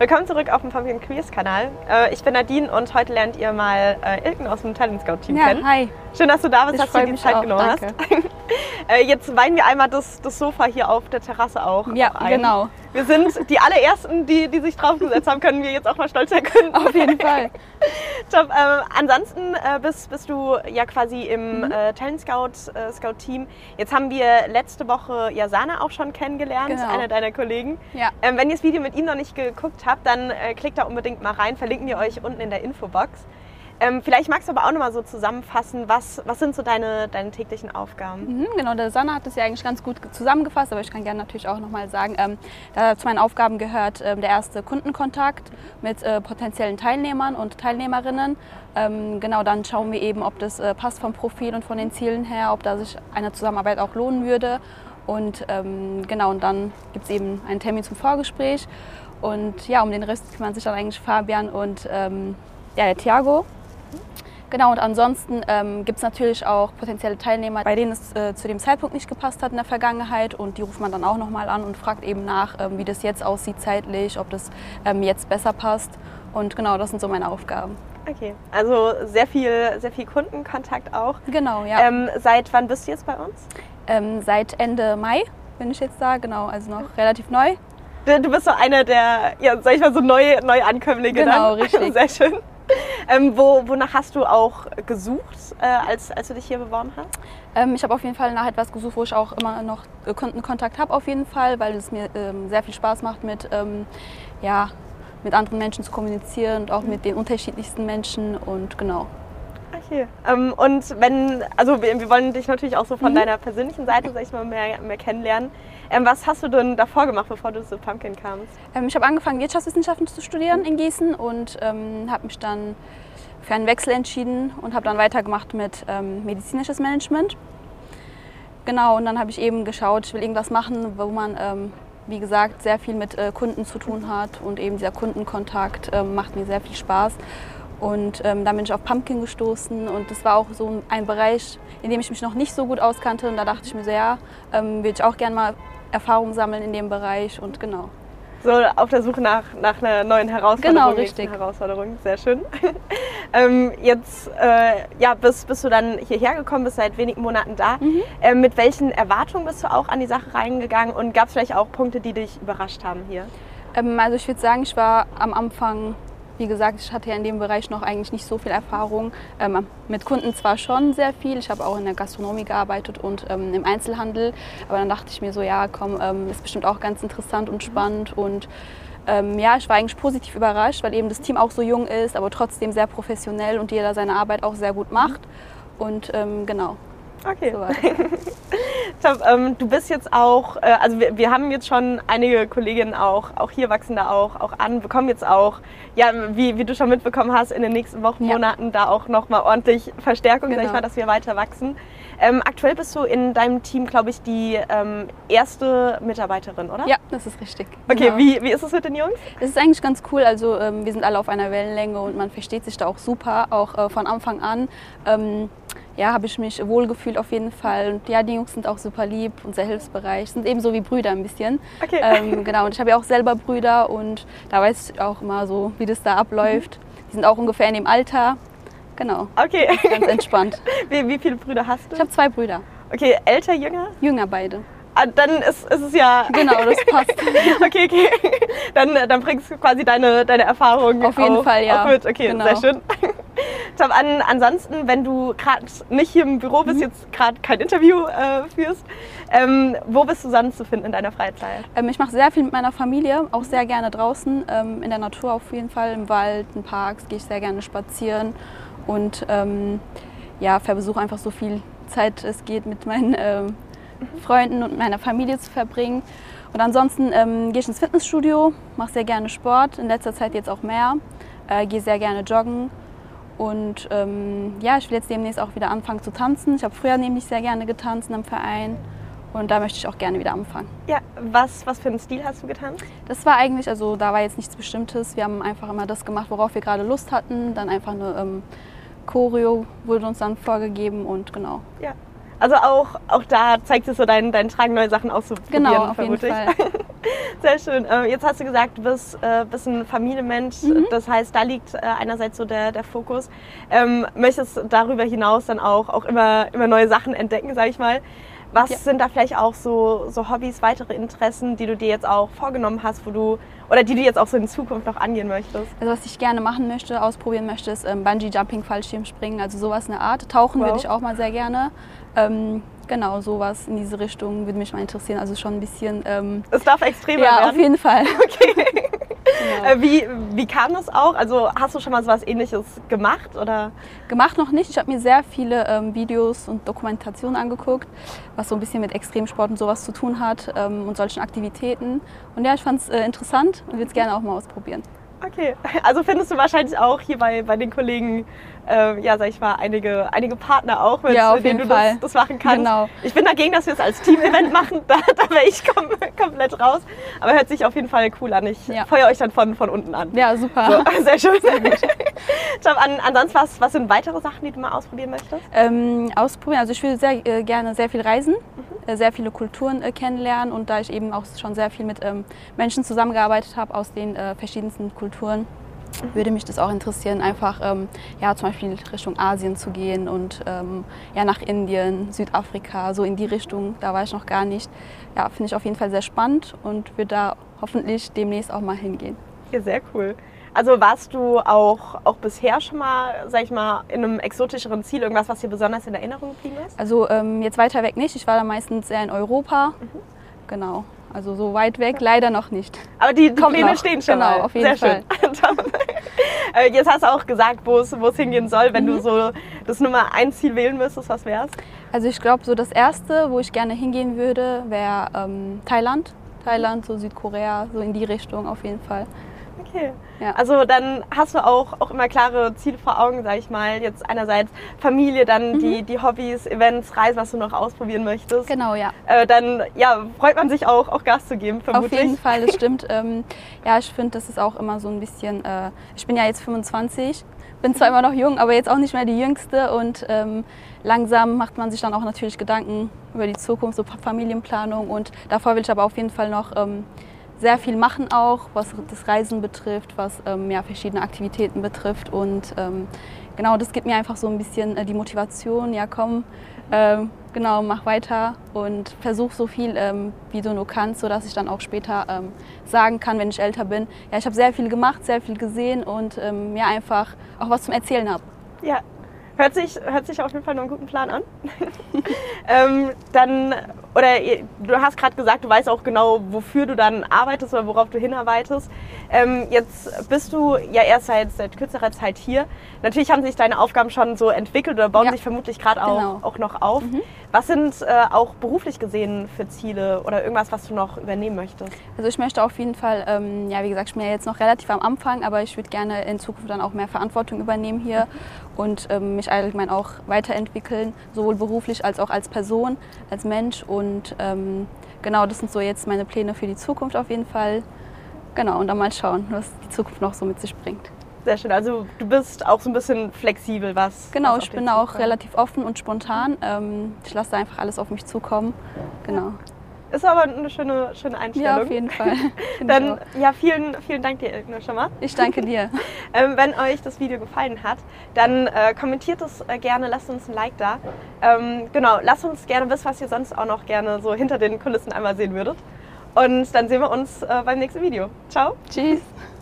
Willkommen zurück auf dem Pumpkin Queers Kanal. Äh, ich bin Nadine und heute lernt ihr mal äh, Ilken aus dem Talent Scout Team ja, kennen. Hi. Schön, dass du da bist, Ich dass du dir die Zeit auch, genommen danke. hast. äh, jetzt weihen wir einmal das, das Sofa hier auf der Terrasse auch, Ja, auch genau. Wir sind die allerersten, die, die sich draufgesetzt haben, können wir jetzt auch mal stolz erkunden. Auf jeden Fall. Top. Ähm, ansonsten äh, bist, bist du ja quasi im Mhm. äh, Talent Scout, äh, Scout Team. Jetzt haben wir letzte Woche Jasana auch schon kennengelernt, Genau. einer deiner Kollegen. Ja. Ähm, wenn ihr das Video mit ihm noch nicht geguckt habt, dann äh, klickt da unbedingt mal rein, verlinken wir euch unten in der Infobox. Ähm, vielleicht magst du aber auch noch mal so zusammenfassen, was, was sind so deine, deine täglichen Aufgaben? Mhm, genau, der Sanna hat es ja eigentlich ganz gut ge- zusammengefasst, aber ich kann gerne natürlich auch nochmal sagen, ähm, zu meinen Aufgaben gehört ähm, der erste Kundenkontakt mit äh, potenziellen Teilnehmern und Teilnehmerinnen. Ähm, genau, dann schauen wir eben, ob das äh, passt vom Profil und von den Zielen her, ob da sich eine Zusammenarbeit auch lohnen würde. Und ähm, genau, und dann gibt es eben einen Termin zum Vorgespräch. Und ja, um den Rest kümmern sich dann eigentlich Fabian und ähm, ja, der Thiago. Genau, und ansonsten ähm, gibt es natürlich auch potenzielle Teilnehmer, bei denen es äh, zu dem Zeitpunkt nicht gepasst hat in der Vergangenheit. Und die ruft man dann auch nochmal an und fragt eben nach, ähm, wie das jetzt aussieht zeitlich, ob das ähm, jetzt besser passt. Und genau, das sind so meine Aufgaben. Okay, also sehr viel, sehr viel Kundenkontakt auch. Genau, ja. Ähm, seit wann bist du jetzt bei uns? Ähm, seit Ende Mai bin ich jetzt da, genau, also noch relativ neu. Du, bist so eine der, ja, sag ich mal, so neue Neuankömmlinge Genau, dann. richtig. Sehr schön. Ähm, wo, wonach hast du auch gesucht, äh, als, als du dich hier beworben hast? Ähm, ich habe auf jeden Fall nach etwas gesucht, wo ich auch immer noch äh, Kundenkontakt habe, auf jeden Fall, weil es mir ähm, sehr viel Spaß macht, mit, ähm, ja, mit anderen Menschen zu kommunizieren und auch mit den unterschiedlichsten Menschen. Und genau. Okay. Ähm, und wenn, also wir, wir wollen dich natürlich auch so von Mhm. deiner persönlichen Seite, sag ich mal, mehr, mehr kennenlernen. Ähm, was hast du denn davor gemacht, bevor du zu Pumpkin kamst? Ähm, ich habe angefangen, Wirtschaftswissenschaften zu studieren in Gießen und ähm, habe mich dann für einen Wechsel entschieden und habe dann weitergemacht mit ähm, medizinisches Management. Genau, und dann habe ich eben geschaut, ich will irgendwas machen, wo man, ähm, wie gesagt, sehr viel mit äh, Kunden zu tun hat und eben dieser Kundenkontakt ähm, macht mir sehr viel Spaß. Und ähm, dann bin ich auf Pumpkin gestoßen und das war auch so ein Bereich, in dem ich mich noch nicht so gut auskannte. Und da dachte ich mir so, ja, ähm, würde ich auch gerne mal Erfahrung sammeln in dem Bereich und genau. So auf der Suche nach, nach einer neuen Herausforderung. Genau, richtig. Herausforderung, sehr schön. ähm, jetzt äh, ja, bist, bist du dann hierher gekommen, bist seit wenigen Monaten da. Mhm. Ähm, mit welchen Erwartungen bist du auch an die Sache reingegangen und gab es vielleicht auch Punkte, die dich überrascht haben hier? Ähm, also ich würde sagen, ich war am Anfang, wie gesagt, ich hatte ja in dem Bereich noch eigentlich nicht so viel Erfahrung. Ähm, mit Kunden zwar schon sehr viel, ich habe auch in der Gastronomie gearbeitet und ähm, im Einzelhandel, aber dann dachte ich mir so, ja komm, ähm, ist bestimmt auch ganz interessant und spannend und ähm, ja, ich war eigentlich positiv überrascht, weil eben das Team auch so jung ist, aber trotzdem sehr professionell und jeder seine Arbeit auch sehr gut macht. Und ähm, genau, Okay. Top, ähm, du bist jetzt auch, äh, also wir, wir haben jetzt schon einige Kolleginnen auch, auch hier wachsen da auch, auch an, bekommen jetzt auch, ja, wie, wie du schon mitbekommen hast, in den nächsten Wochen, Ja. Monaten da auch nochmal ordentlich Verstärkung, sag ich Genau. mal, dass wir weiter wachsen. Ähm, aktuell bist du in deinem Team, glaube ich, die ähm, erste Mitarbeiterin, oder? Ja, das ist richtig. Okay, Genau. wie, wie ist es mit den Jungs? Es ist eigentlich ganz cool. Also ähm, wir sind alle auf einer Wellenlänge und man versteht sich da auch super, auch äh, von Anfang an. Ja, habe ich mich wohlgefühlt auf jeden Fall. Und ja, die Jungs sind auch super lieb und sehr hilfsbereit. Sind ebenso wie Brüder ein bisschen. Okay. Ähm, genau, und ich habe ja auch selber Brüder und da weiß ich auch immer so, wie das da abläuft. Die sind auch ungefähr in dem Alter. Genau, Okay. ganz entspannt. wie, wie viele Brüder hast du? Ich habe zwei Brüder, Okay, älter, jünger? jünger beide. Ah, dann ist, ist es ja. Genau, das passt. Okay, okay. Dann, dann bringst du quasi deine, deine Erfahrungen Auf jeden auch, Fall, ja. auch mit. Okay, Genau. sehr schön. Top, an, ansonsten, wenn du gerade nicht hier im Büro Mhm. bist, jetzt gerade kein Interview äh, führst, ähm, wo bist du sonst zu finden in deiner Freizeit? Ähm, ich mache sehr viel mit meiner Familie, auch sehr gerne draußen, ähm, in der Natur auf jeden Fall, im Wald, in Parks gehe ich sehr gerne spazieren und ähm, ja, versuche einfach so viel Zeit es geht mit meinen ähm, Freunden und meiner Familie zu verbringen. Und ansonsten ähm, gehe ich ins Fitnessstudio, mache sehr gerne Sport, in letzter Zeit jetzt auch mehr, äh, gehe sehr gerne joggen und ähm, ja, ich will jetzt demnächst auch wieder anfangen zu tanzen. Ich habe früher nämlich sehr gerne getanzt in einem Verein und da möchte ich auch gerne wieder anfangen. Ja, was, was für einen Stil hast du getanzt? Das war eigentlich, also da war jetzt nichts Bestimmtes. Wir haben einfach immer das gemacht, worauf wir gerade Lust hatten. Dann einfach eine ähm, Choreo wurde uns dann vorgegeben und genau. Ja. Also auch, auch da zeigt es so dein, dein Tragen, neue Sachen auszuprobieren, Genau, auf jeden. Fall. Sehr schön. Äh, jetzt hast du gesagt, du bist, äh, bist ein Familienmensch. Mhm. Das heißt, da liegt äh, einerseits so der, der Fokus. Ähm, möchtest darüber hinaus dann auch, auch immer, immer neue Sachen entdecken, sage ich mal. Was Ja. sind da vielleicht auch so, so Hobbys, weitere Interessen, die du dir jetzt auch vorgenommen hast, wo du oder die du jetzt auch so in Zukunft noch angehen möchtest? Also was ich gerne machen möchte, ausprobieren möchte, ist ähm, Bungee-Jumping, Fallschirmspringen, also sowas in der Art. Tauchen Wow. würde ich auch mal sehr gerne. Ähm, genau, sowas in diese Richtung würde mich mal interessieren. Also schon ein bisschen... Ähm, Es darf extremer ja, auf werden. jeden Fall. Genau. Äh, wie, wie kam das auch? Also hast du schon mal so was ähnliches gemacht? Oder? Gemacht noch nicht. Ich habe mir sehr viele ähm, Videos und Dokumentationen angeguckt, was so ein bisschen mit Extremsport und sowas zu tun hat ähm, und solchen Aktivitäten. Und ja, ich fand es äh, interessant und würde es gerne auch mal ausprobieren. Okay, also findest du wahrscheinlich auch hier bei, bei den Kollegen, äh, ja, sag ich mal, einige, einige Partner auch, mit Ja, denen du das, das machen kannst. Genau. Ich bin dagegen, dass wir es als Team-Event machen, da, da wäre ich kom komplett raus. Aber hört sich auf jeden Fall cool an. Ich Ja. feuer euch dann von, von unten an. Ja, super. So, sehr schön. Top, an, ansonsten, was, was sind weitere Sachen, die du mal ausprobieren möchtest? Ähm, ausprobieren. Also ich würde sehr äh, gerne sehr viel reisen, äh, sehr viele Kulturen äh, kennenlernen und da ich eben auch schon sehr viel mit ähm, Menschen zusammengearbeitet habe aus den äh, verschiedensten Kulturen, würde mich das auch interessieren, einfach ähm, ja, zum Beispiel Richtung Asien zu gehen und ähm, ja, nach Indien, Südafrika, so in die Richtung, da war ich noch gar nicht. Ja, finde ich auf jeden Fall sehr spannend und würde da hoffentlich demnächst auch mal hingehen. Ja, sehr cool. Also warst du auch, auch bisher schon mal, sag ich mal, in einem exotischeren Ziel, irgendwas, was dir besonders in Erinnerung geblieben ist? Also ähm, jetzt weiter weg nicht, ich war da meistens eher in Europa. Genau, also so weit weg leider noch nicht. Aber die, die Pläne noch. stehen schon Genau, mal. auf jeden Sehr schön. Äh, Jetzt hast du auch gesagt, wo es wo es hingehen soll. Wenn Mhm. du so das Nummer ein Ziel wählen müsstest, was wär's? Also ich glaube, so das Erste, wo ich gerne hingehen würde, wäre ähm, Thailand. Thailand, so Südkorea, so in die Richtung auf jeden Fall. Okay. Ja. Also dann hast du auch, auch immer klare Ziele vor Augen, sag ich mal. Jetzt einerseits Familie, dann die, die Hobbys, Events, Reisen, was du noch ausprobieren möchtest. Mhm. Genau, ja. Äh, dann ja, freut man sich auch, auch Gas zu geben, vermutlich. Auf jeden Fall, das stimmt. ähm, ja, ich finde, das ist auch immer so ein bisschen. Äh, ich bin ja jetzt 25, bin zwar immer noch jung, aber jetzt auch nicht mehr die Jüngste und ähm, langsam macht man sich dann auch natürlich Gedanken über die Zukunft, so Familienplanung und davor will ich aber auf jeden Fall noch ähm, sehr viel machen auch, was das Reisen betrifft, was ähm, ja, verschiedene Aktivitäten betrifft und ähm, genau, das gibt mir einfach so ein bisschen äh, die Motivation, ja komm, ähm, genau, mach weiter und versuch so viel, ähm, wie du nur kannst, sodass ich dann auch später ähm, sagen kann, wenn ich älter bin, ja, ich habe sehr viel gemacht, sehr viel gesehen und ähm, mir einfach auch was zum Erzählen habe. Ja, hört sich, hört sich auf jeden Fall noch einen guten Plan an. ähm, dann, oder du hast gerade gesagt, du weißt auch genau, wofür du dann arbeitest oder worauf du hinarbeitest. Ähm, jetzt bist du ja erst seit, seit kürzerer Zeit hier. Natürlich haben sich deine Aufgaben schon so entwickelt oder bauen Ja. sich vermutlich gerade auch, Genau. auch noch auf. Was sind äh, auch beruflich gesehen für Ziele oder irgendwas, was du noch übernehmen möchtest? Also ich möchte auf jeden Fall, ähm, ja wie gesagt, ich bin ja jetzt noch relativ am Anfang, aber ich würde gerne in Zukunft dann auch mehr Verantwortung übernehmen hier und ähm, mich allgemein auch weiterentwickeln, sowohl beruflich als auch als Person, als Mensch. Und ähm, genau, das sind so jetzt meine Pläne für die Zukunft auf jeden Fall. Genau, und dann mal schauen, was die Zukunft noch so mit sich bringt. Sehr schön. Also du bist auch so ein bisschen flexibel, was. Genau, was ich bin auch relativ offen und spontan. Ähm, ich lasse einfach alles auf mich zukommen. Genau. Ist aber eine schöne, schöne Einstellung. Ja, auf jeden Fall. Dann ja, vielen, vielen Dank dir, Ilkne, schon mal. Ich danke dir. Ähm, wenn euch das Video gefallen hat, dann äh, kommentiert es äh, gerne, lasst uns ein Like da. Ähm, genau, lasst uns gerne wissen, was ihr sonst auch noch gerne so hinter den Kulissen einmal sehen würdet. Und dann sehen wir uns äh, beim nächsten Video. Ciao. Tschüss.